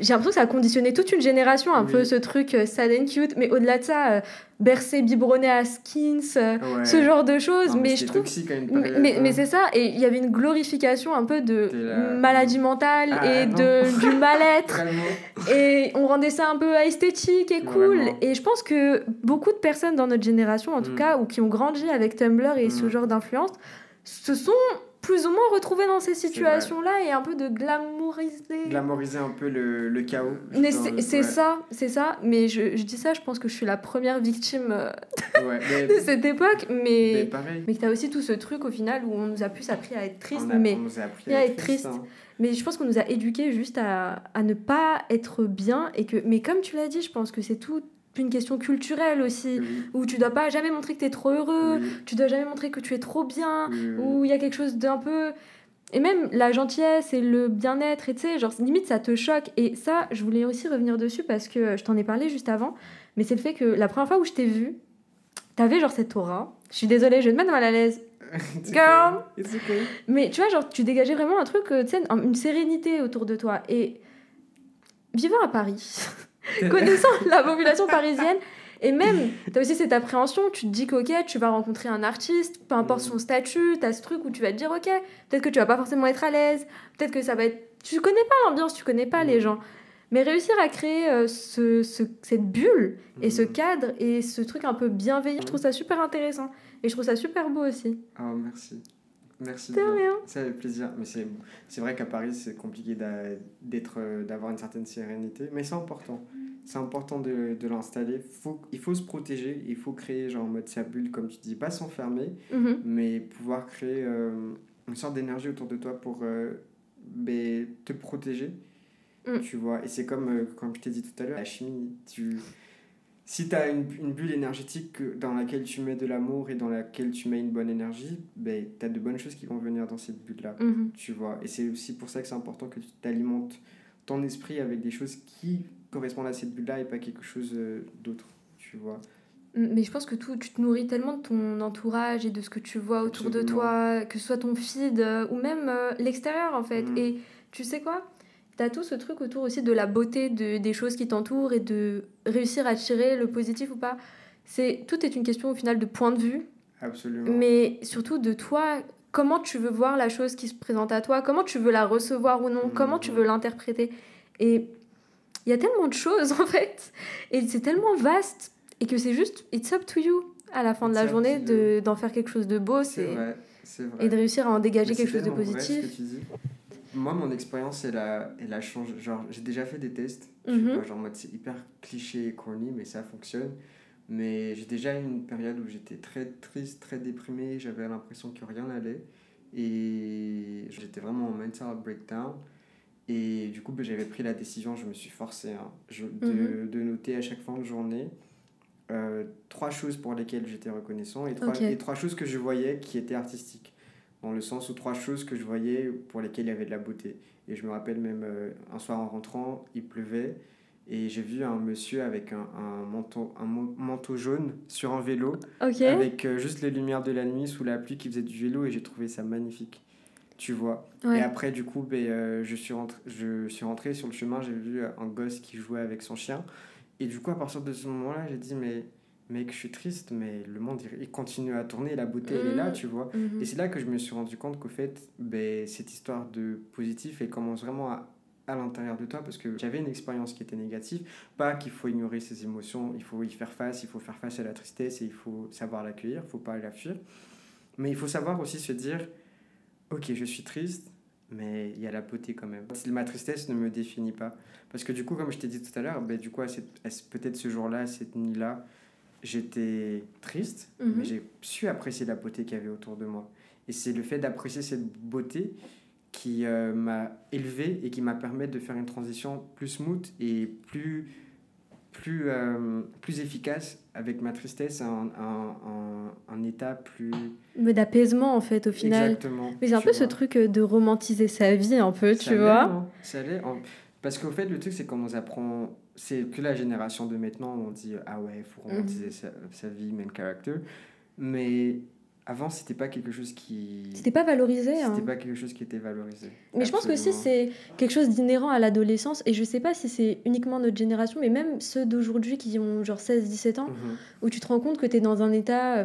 j'ai l'impression que ça a conditionné toute une génération, un Oui. peu ce truc euh, sad and cute, mais au-delà de ça, euh, bercé, biberonné à skins, euh, Ouais. ce genre de choses. Non, mais je trouve. toxique à une Mais, période, mais, mais c'est ça, et il y avait une glorification un peu de maladie mentale Ah, et non. de, du mal-être. Et on rendait ça un peu esthétique et cool. Vraiment. Et je pense que beaucoup de personnes dans notre génération, en tout Mm. cas, ou qui ont grandi avec Tumblr et ce Mm. genre d'influence, se sont plus ou moins retrouvés dans ces situations-là et un peu de glamouriser. Glamoriser un peu le, le chaos. Mais c'est ouais. ça, c'est ça. Mais je, je dis ça, je pense que je suis la première victime euh, Ouais, mais, de cette époque. mais Mais, pareil. mais que t'as aussi tout ce truc au final où on nous a plus appris à être triste. on, a, mais on nous a appris à être triste. hein. Mais je pense qu'on nous a éduqués juste à, à ne pas être bien et que mais comme tu l'as dit, je pense que c'est toute une question culturelle aussi où tu dois pas jamais montrer que tu es trop heureux, oui, tu dois jamais montrer que tu es trop bien oui. où il y a quelque chose d'un peu et même la gentillesse et le bien-être et tu sais genre limite ça te choque et ça je voulais aussi revenir dessus parce que je t'en ai parlé juste avant mais c'est le fait que la première fois où je t'ai vu t'avais genre cette aura je suis désolée je vais te mettre mal à l'aise It's Girl. It's okay. mais tu vois, genre, tu dégageais vraiment un truc, euh, tu sais, un- une sérénité autour de toi. Et vivant à Paris, connaissant la population parisienne, et même, tu as aussi cette appréhension, tu te dis qu'ok, tu vas rencontrer un artiste, peu importe son statut, tu as ce truc où tu vas te dire, ok, peut-être que tu vas pas forcément être à l'aise, peut-être que ça va être. Tu connais pas l'ambiance, tu connais pas les gens. Mais réussir à créer euh, ce, ce- cette bulle et ce Mhm. cadre et ce truc un peu bienveillant, je trouve ça super intéressant. Et je trouve ça super beau aussi. Oh, merci. Merci. De rien. Ça fait plaisir. Mais c'est, c'est vrai qu'à Paris, c'est compliqué euh, d'avoir une certaine sérénité. Mais c'est important. C'est important de, de l'installer. Faut, il faut se protéger. Il faut créer, genre, en mode sa bulle, comme tu dis. Pas s'enfermer, Mhm. mais pouvoir créer euh, une sorte d'énergie autour de toi pour euh, ben, te protéger. Mm. Tu vois. Et c'est comme, euh, comme je t'ai dit tout à l'heure, la chimie. Tu... Si tu as une, une bulle énergétique que- dans laquelle tu mets de l'amour et dans laquelle tu mets une bonne énergie, ben, tu as de bonnes choses qui vont venir dans cette bulle-là. Mhm. Tu vois. Et c'est aussi pour ça que c'est important que tu t'alimentes ton esprit avec des choses qui correspondent à cette bulle-là et pas quelque chose euh, d'autre, tu vois. Mais je pense que tout, tu te nourris tellement de ton entourage et de ce que tu vois autour de toi, que ce soit ton feed euh, ou même euh, l'extérieur en fait. Mhm. Et tu sais quoi? T'as tout ce truc autour aussi de la beauté de, des choses qui t'entourent et de réussir à tirer le positif ou pas. C'est Tout est une question au final de point de vue, Absolument. mais surtout de toi, comment tu veux voir la chose qui se présente à toi, comment tu veux la recevoir ou non, Mhm. comment tu veux l'interpréter? Et il y a tellement de choses en fait, et c'est tellement vaste, et que c'est juste, it's up to you à la fin de la journée de- d'en faire quelque chose de beau C'est et de réussir à en dégager quelque chose de positif. Moi, mon expérience, elle a, elle a changé. Genre, j'ai déjà fait des tests. Sais pas, genre, en mode, c'est hyper cliché et corny, mais ça fonctionne. Mais j'ai déjà eu une période où j'étais très triste, très déprimé. J'avais l'impression que rien n'allait. Et j'étais vraiment en mental breakdown. Et du coup, ben, j'avais pris la décision, je me suis forcé hein, je- de, Mhm. de noter à chaque fin de journée euh, trois choses pour lesquelles j'étais reconnaissant et trois, et trois choses que je voyais qui étaient artistiques. Dans le sens où trois choses que je voyais pour lesquelles il y avait de la beauté. Et je me rappelle même euh, un soir en rentrant, il pleuvait et j'ai vu un monsieur avec un, un manteau, un manteau jaune sur un vélo avec euh, juste les lumières de la nuit sous la pluie qui faisait du vélo et j'ai trouvé ça magnifique. Tu vois? Ouais. Et après, du coup, ben, euh, je, suis rentré, je suis rentré sur le chemin, j'ai vu un gosse qui jouait avec son chien. Et du coup, à partir de ce moment-là, j'ai dit, mais mec, je suis triste, mais le monde, il- continue à tourner, la beauté, elle est là, Mhm. tu vois. Mhm. Et c'est là que je me suis rendu compte qu'au fait, ben, cette histoire de positif, elle commence vraiment à, à l'intérieur de toi parce que j'avais une expérience qui était négative. Pas qu'il faut ignorer ses émotions, il faut y faire face, il faut faire face à la tristesse et il faut savoir l'accueillir, il faut pas la fuir. Mais il faut savoir aussi se dire, ok, je suis triste, mais il y a la beauté quand même. Ma tristesse ne me définit pas. Parce que du coup, comme je t'ai dit tout à l'heure, ben, du coup, peut-être ce jour-là, cette nuit-là, j'étais triste, Mhm. mais j'ai su apprécier la beauté qu'il y avait autour de moi. Et c'est le fait d'apprécier cette beauté qui euh, m'a élevé et qui m'a permis de faire une transition plus smooth et plus, plus, euh, plus efficace avec ma tristesse, un, un, un, un état plus... Mais d'apaisement en fait au final. Exactement. Mais c'est un peu ce truc euh, de romantiser sa vie un peu, Ça tu vois. hein, Ça. En- Parce qu'au fait, le truc, c'est qu'on nous apprend. C'est que la génération de maintenant, on dit Ah ouais, il faut romantiser Mhm. sa, sa vie, main character. Mais avant, c'était pas quelque chose qui. C'était pas valorisé. hein. C'était pas quelque chose qui était valorisé. Mais je pense que aussi Absolument. c'est quelque chose d'inhérent à l'adolescence et je sais pas si c'est uniquement notre génération mais même ceux d'aujourd'hui qui ont genre 16-17 ans Mhm. où tu te rends compte que tu es dans un état euh,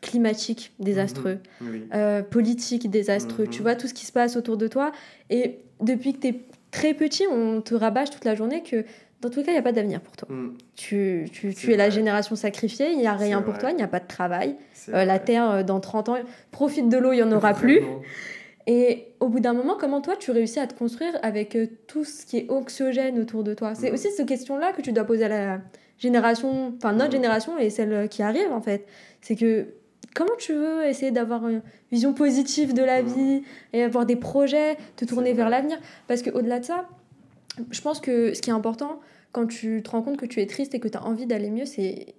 climatique désastreux, Mhm. Oui. euh, politique désastreux, tu vois tout ce qui se passe autour de toi et depuis que tu es très petit on te rabâche toute la journée que dans tous les cas il n'y a pas d'avenir pour toi. Mhm. Tu, tu, tu es la génération sacrifiée, il n'y a rien pour vrai. toi, il n'y a pas de travail, Euh, la. Terre euh, dans 30 ans, profite de l'eau, il n'y en aura plus. Et au bout d'un moment, comment toi, tu réussis à te construire avec euh, tout ce qui est anxiogène autour de toi? C'est Mhm. aussi cette question-là que tu dois poser à la génération, enfin notre Mhm. génération et celle qui arrive en fait. C'est que comment tu veux essayer d'avoir une vision positive de la vie et avoir des projets, te tourner vers l'avenir? Parce qu'au-delà de ça, je pense que ce qui est important quand tu te rends compte que tu es triste et que tu as envie d'aller mieux, c'est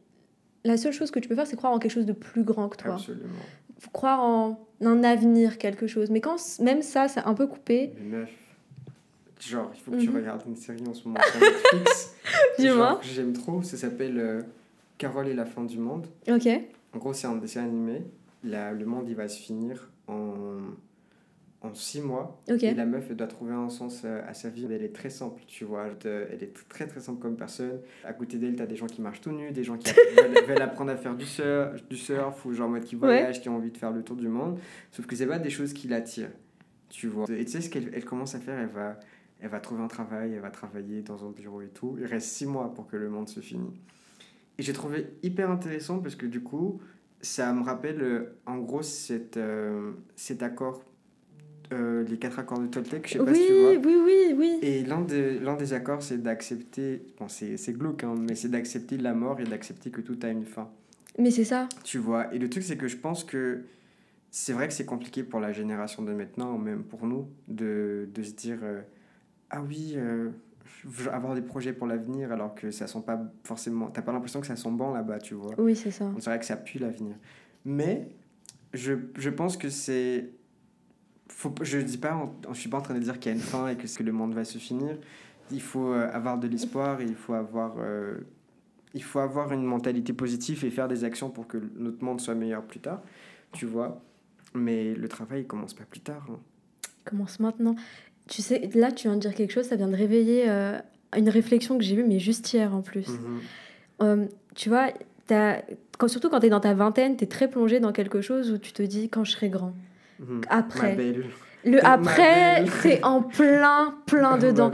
la seule chose que tu peux faire, c'est croire en quelque chose de plus grand que toi Absolument. faut croire en un avenir, quelque chose. Mais quand même ça, c'est un peu coupé, meuf, genre, il faut que tu Mhm. regardes une série en ce moment sur Netflix. Dis-moi. J'aime trop, ça s'appelle euh, Carole et la fin du monde. ok. En gros, c'est un dessin animé. La- le monde, il va se finir en, en six mois. Et la meuf, elle doit trouver un sens euh, à sa vie. Elle est très simple, tu vois. Elle est très, très simple comme personne. À côté d'elle, t'as des gens qui marchent tout nus, des gens qui veulent, veulent apprendre à faire du surf, du surf ou genre en mode qui Ouais. voyagent, qui ont envie de faire le tour du monde. Sauf que c'est pas des choses qui l'attirent, tu vois. Et tu sais ce qu'elle elle commence à faire Elle va, elle va trouver un travail, elle va travailler dans un bureau et tout. Il reste six mois pour que le monde se finisse. Et j'ai trouvé hyper intéressant parce que du coup, ça me rappelle euh, en gros cette, euh, cet accord, euh, les quatre accords de Toltec, je sais pas Oui, si tu vois. oui, oui, oui. Et l'un des, l'un des accords, c'est d'accepter, bon, c'est, c'est glauque, hein, mais c'est d'accepter la mort et d'accepter que tout a une fin. Mais c'est ça. Tu vois, et le truc, c'est que je pense que c'est vrai que c'est compliqué pour la génération de maintenant, même pour nous, de, de se dire euh, Ah oui, euh, avoir des projets pour l'avenir, alors que ça sent pas forcément. T'as pas l'impression que ça sent bon là-bas, tu vois. Oui, c'est ça. On dirait que ça pue l'avenir. Mais je, je pense que c'est. Faut, je dis pas, en- je suis pas en train de dire qu'il y a une fin et que, que le monde va se finir. il faut euh, avoir de l'espoir et il faut avoir, euh, il faut avoir une mentalité positive et faire des actions pour que notre monde soit meilleur plus tard, tu vois. Mais le travail, il commence pas plus tard. hein. Commence maintenant. Tu sais, là, tu viens de dire quelque chose, ça vient de réveiller euh, une réflexion que j'ai eue, mais juste hier en plus. Mhm. Euh, tu vois, t'as- quand, surtout quand tu es dans ta vingtaine, tu es très plongé dans quelque chose où tu te dis quand je serai grand. Mhm. Après. Le après, c'est en plein, plein dedans.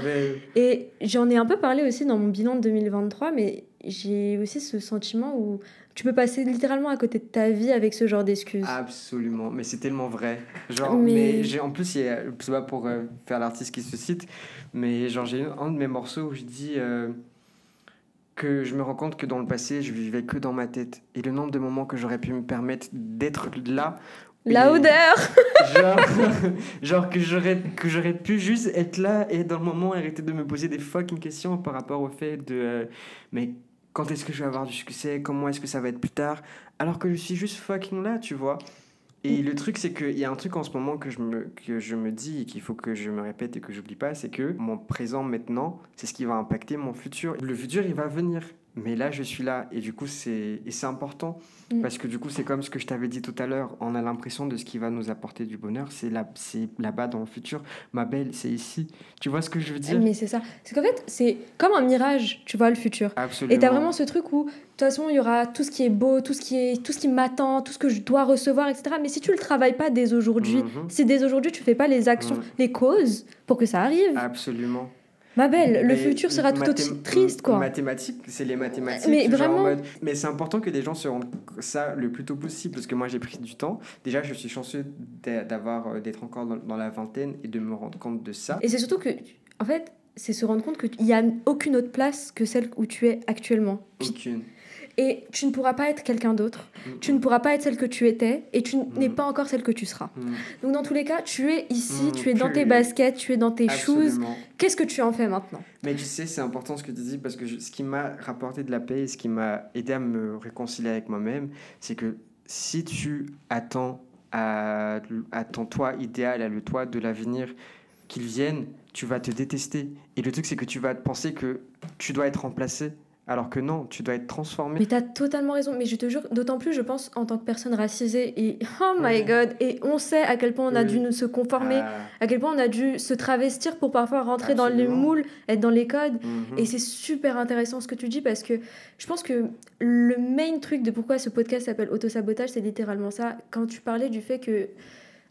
Et j'en ai un peu parlé aussi dans mon bilan de 2023, mais j'ai aussi ce sentiment où tu peux passer littéralement à côté de ta vie avec ce genre d'excuses. Absolument, mais c'est tellement vrai. Genre, Mais- mais, j'ai en plus, c'est pas pour euh, faire l'artiste qui se cite, mais genre j'ai un de mes morceaux où je dis euh, que je me rends compte que dans le passé, je vivais que dans ma tête et le nombre de moments que j'aurais pu me permettre d'être là. La odeur. Genre, genre que j'aurais que j'aurais pu juste être là et dans le moment arrêter de me poser des fucking questions par rapport au fait de euh, mais quand est-ce que je vais avoir du succès? Comment est-ce que ça va être plus tard? Alors que je suis juste fucking là tu vois. Et le truc c'est qu'il y a un truc en ce moment que je me que je me dis et qu'il faut que je me répète et que j'oublie pas c'est que mon présent maintenant c'est ce qui va impacter mon futur. Le futur il va venir mais là je suis là et du coup c'est et c'est important Mm. parce que du coup c'est comme ce que je t'avais dit tout à l'heure on a l'impression de ce qui va nous apporter du bonheur c'est là c'est là-bas dans le futur ma belle c'est ici tu vois ce que je veux dire? Mais c'est ça. C'est qu'en fait, c'est comme un mirage, tu vois, le futur. absolument Et t'as vraiment ce truc où, de toute façon, il y aura tout ce qui est beau, tout ce qui, est, tout ce qui m'attend, tout ce que je dois recevoir, etc. Mais si tu le travailles pas dès aujourd'hui, Mhm. si dès aujourd'hui tu fais pas les actions, Mhm. les causes pour que ça arrive, absolument ma belle, le futur sera tout aussi triste, quoi. Mathématiques, c'est les mathématiques. Mais vraiment. mode- Mais c'est important que les gens se rendent ça le plus tôt possible parce que moi j'ai pris du temps. Déjà, je suis chanceux d'a- d'avoir euh, d'être encore dans, dans la vingtaine et de me rendre compte de ça. Et c'est surtout que, en fait, c'est se rendre compte qu'il n'y a aucune autre place que celle où tu es actuellement. Aucune. Et tu ne pourras pas être quelqu'un d'autre. Mm, Tu ne pourras pas être celle que tu étais. Et tu n'es Mhm. pas encore celle que tu seras. mm, Donc, dans tous les cas, tu es ici, Mhm, tu es dans tes baskets, tu es dans tes shoes. Absolument. Qu'est-ce que tu en fais maintenant? Mais tu sais, c'est important ce que tu dis parce que je- ce qui m'a rapporté de la paix et ce qui m'a aidé à me réconcilier avec moi-même, c'est que si tu attends à, à ton toi idéal, à le toi de l'avenir, qu'il vienne, tu vas te détester. Et le truc, c'est que tu vas penser que tu dois être remplacé, alors que non, tu dois être transformé. Mais t'as totalement raison. Mais je te jure, d'autant plus, je pense, en tant que personne racisée. Et oh my Ouais. god. Et on sait à quel point on a Oui. dû nous se conformer, Ah, à quel point on a dû se travestir pour parfois rentrer dans les moules, être dans les codes. mhm. Et c'est super intéressant ce que tu dis parce que je pense que le main truc de pourquoi ce podcast s'appelle Autosabotage, c'est littéralement ça. Quand tu parlais du fait que,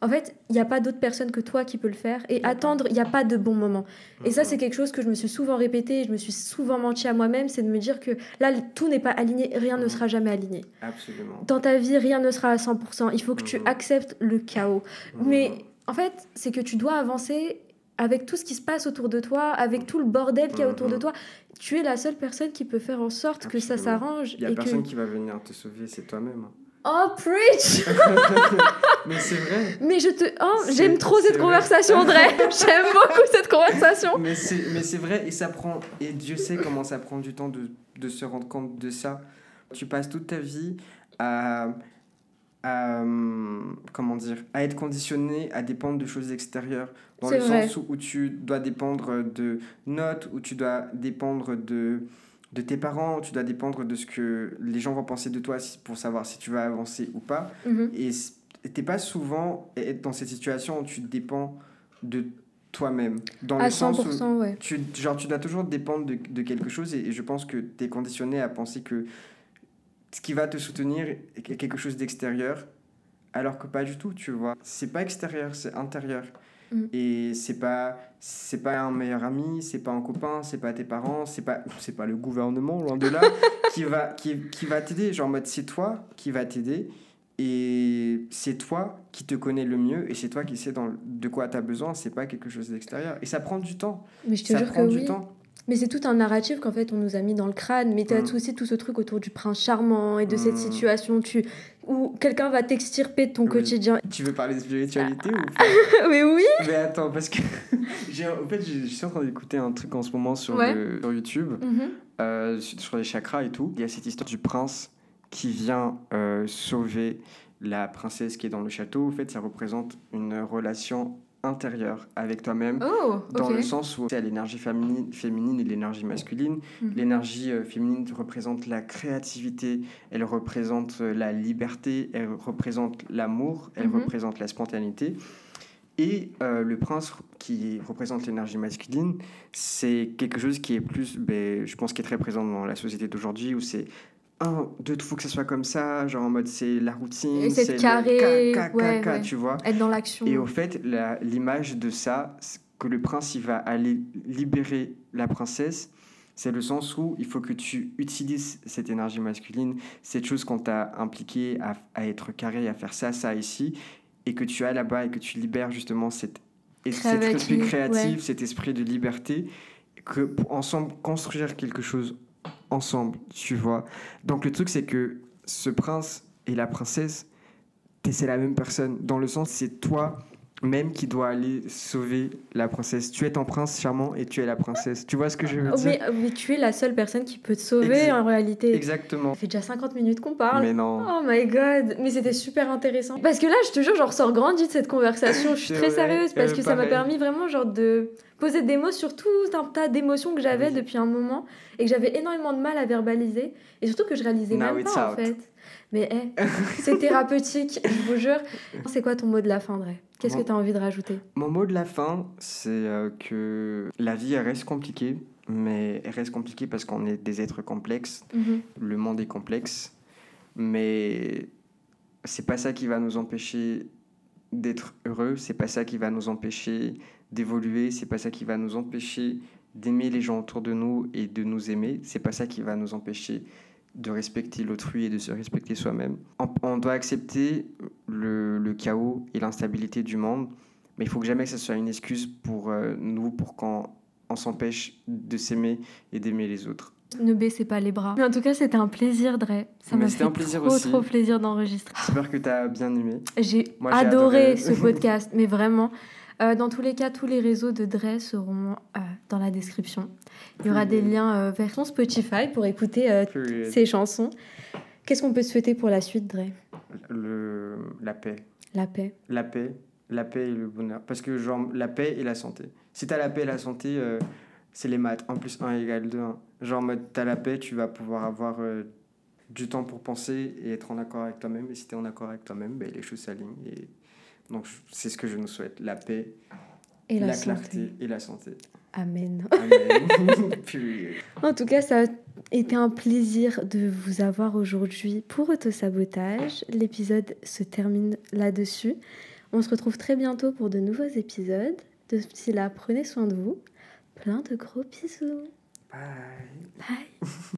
en fait, il n'y a pas d'autre personne que toi qui peut le faire et attendre, il n'y a pas de bon moment. Et ça, c'est quelque chose que je me suis souvent répété, et je me suis souvent menti à moi-même, c'est de me dire que là, tout n'est pas aligné, rien ne Mhm. sera jamais aligné. Absolument. Dans ta vie, rien ne sera à 100%. Il faut que tu Mhm. acceptes le chaos. Mais Mhm. en fait, c'est que tu dois avancer avec tout ce qui se passe autour de toi, avec tout le bordel qu'il y a autour de toi. Tu es la seule personne qui peut faire en sorte que ça s'arrange. Il n'y a et personne que... qui va venir te sauver, c'est toi-même. Oh, preach Mais c'est vrai. Mais je te... Oh, j'aime trop cette vrai. conversation, André J'aime beaucoup cette conversation Mais c'est, vrai, et ça prend, et Dieu sait comment ça prend du temps de, de se rendre compte de ça. Tu passes toute ta vie à, à, hum, comment dire, à être conditionné à dépendre de choses extérieures. Dans le vrai. sens où, où tu dois dépendre de notes, où tu dois dépendre de, de tes parents, tu dois dépendre de ce que les gens vont penser de toi pour savoir si tu vas avancer ou pas. Mhm. Et c- t'es pas souvent dans cette situation où tu dépends de toi-même. Dans À le sens où 100%, ouais. tu, genre, tu dois toujours dépendre de, de quelque chose et, et je pense que tu es conditionné à penser que ce qui va te soutenir est quelque chose d'extérieur alors que pas du tout, tu vois. C'est pas extérieur, c'est intérieur. Mm. Et c'est pas c'est pas un meilleur ami, c'est pas un copain, c'est pas tes parents, c'est pas c'est pas le gouvernement loin de là qui va qui, qui va t'aider, genre en mode c'est toi qui va t'aider et c'est toi qui te connais le mieux et c'est toi qui sais dans, de quoi tu as besoin, c'est pas quelque chose d'extérieur et ça prend du temps. Mais je te Ça jure que prend du oui. temps. Mais c'est tout un narratif qu'en fait on nous a mis dans le crâne. Mais t'as Mm. aussi tout ce truc autour du prince charmant et de cette Mm. situation tu... où quelqu'un va t'extirper de ton Oui. quotidien. Tu veux parler de spiritualité ou Mais oui Mais attends, parce que en fait, je suis en train d'écouter un truc en ce moment sur, Ouais. le- sur YouTube, Mhm. euh, sur sur les chakras et tout. Il y a cette histoire du prince qui vient euh, sauver la princesse qui est dans le château. En fait, ça représente une relation intérieur avec toi-même. Oh, Dans le sens où a l'énergie féminine, féminine et l'énergie masculine. Mhm. L'énergie euh, féminine représente la créativité, elle représente euh, la liberté, elle représente l'amour, elle Mhm. représente la spontanéité. Et euh, le prince qui représente l'énergie masculine, c'est quelque chose qui est plus, ben, je pense, qui est très présent dans la société d'aujourd'hui où c'est un, deux, il faut que ça soit comme ça, genre en mode c'est la routine, c'est le carré, ca- ca- ouais, ca- ouais. tu vois. Être dans l'action. Et au fait, l'image de ça, que le prince il va aller libérer la princesse, c'est le sens où il faut que tu utilises cette énergie masculine, cette chose qu'on t'a impliqué à, à être carré, à faire ça, ça ici, et que tu as là-bas et que tu libères justement cette, et cet esprit créatif, ouais. cet esprit de liberté, que pour ensemble construire quelque chose ensemble, tu vois. Donc le truc c'est que ce prince et la princesse, c'est la même personne, dans le sens c'est toi même qui dois aller sauver la princesse. Tu es ton prince charmant et tu es la princesse. Tu vois ce que je veux Oh, dire mais, mais tu es la seule personne qui peut te sauver Exa- en réalité. Exactement. Ça fait déjà 50 minutes qu'on parle. Mais non. Oh my god, mais c'était super intéressant. Parce que là, je te jure, j'en ressors grandi de cette conversation. Je suis très vrai, sérieuse parce euh, que ça m'a permis vraiment genre de poser des mots sur tout un tas d'émotions que j'avais Oui. depuis un moment et que j'avais énormément de mal à verbaliser et surtout que je réalisais Now même en fait. Mais eh, c'est thérapeutique, je vous jure. C'est quoi ton mot de la fin, Dre Qu'est-ce que tu as envie de rajouter? Mon mot de la fin, c'est euh, que la vie, elle reste compliquée. Mais elle reste compliquée parce qu'on est des êtres complexes. Mhm. Le monde est complexe. Mais c'est pas ça qui va nous empêcher d'être heureux. C'est pas ça qui va nous empêcher d'évoluer. C'est pas ça qui va nous empêcher d'aimer les gens autour de nous et de nous aimer. C'est pas ça qui va nous empêcher de respecter l'autrui et de se respecter soi-même. On, doit accepter le, le chaos et l'instabilité du monde, mais il faut que jamais que ce soit une excuse pour euh, nous, pour qu'on on s'empêche de s'aimer et d'aimer les autres. Ne baissez pas les bras. Mais en tout cas, c'était un plaisir, Dre. Ça m'a fait un plaisir trop, aussi. trop plaisir d'enregistrer. J'espère que tu as bien aimé. J'ai Moi, j'ai adoré, adoré. ce podcast, mais vraiment. Euh, dans tous les cas, tous les réseaux de Dre seront euh, dans la description. Il y aura des liens euh, vers son Spotify pour écouter euh, ses chansons. Qu'est-ce qu'on peut souhaiter pour la suite, Dre? Le, la paix. La paix. La paix, la paix et le bonheur. Parce que genre, la paix et la santé. Si tu as la paix et la santé, c'est les maths. 1 plus 1 égale 2. hein. Genre, en mode, tu as la paix, tu vas pouvoir avoir du temps pour penser et être en accord avec toi-même. Et si tu es en accord avec toi-même, ben, les choses s'alignent. Et... Donc, c'est ce que je nous souhaite. La paix, Et la, clarté et la santé. Amen. En tout cas, ça a été un plaisir de vous avoir aujourd'hui pour Autosabotage. L'épisode se termine là-dessus. On se retrouve très bientôt pour de nouveaux épisodes. D'ici là, prenez soin de vous. Plein de gros bisous. Bye. Bye.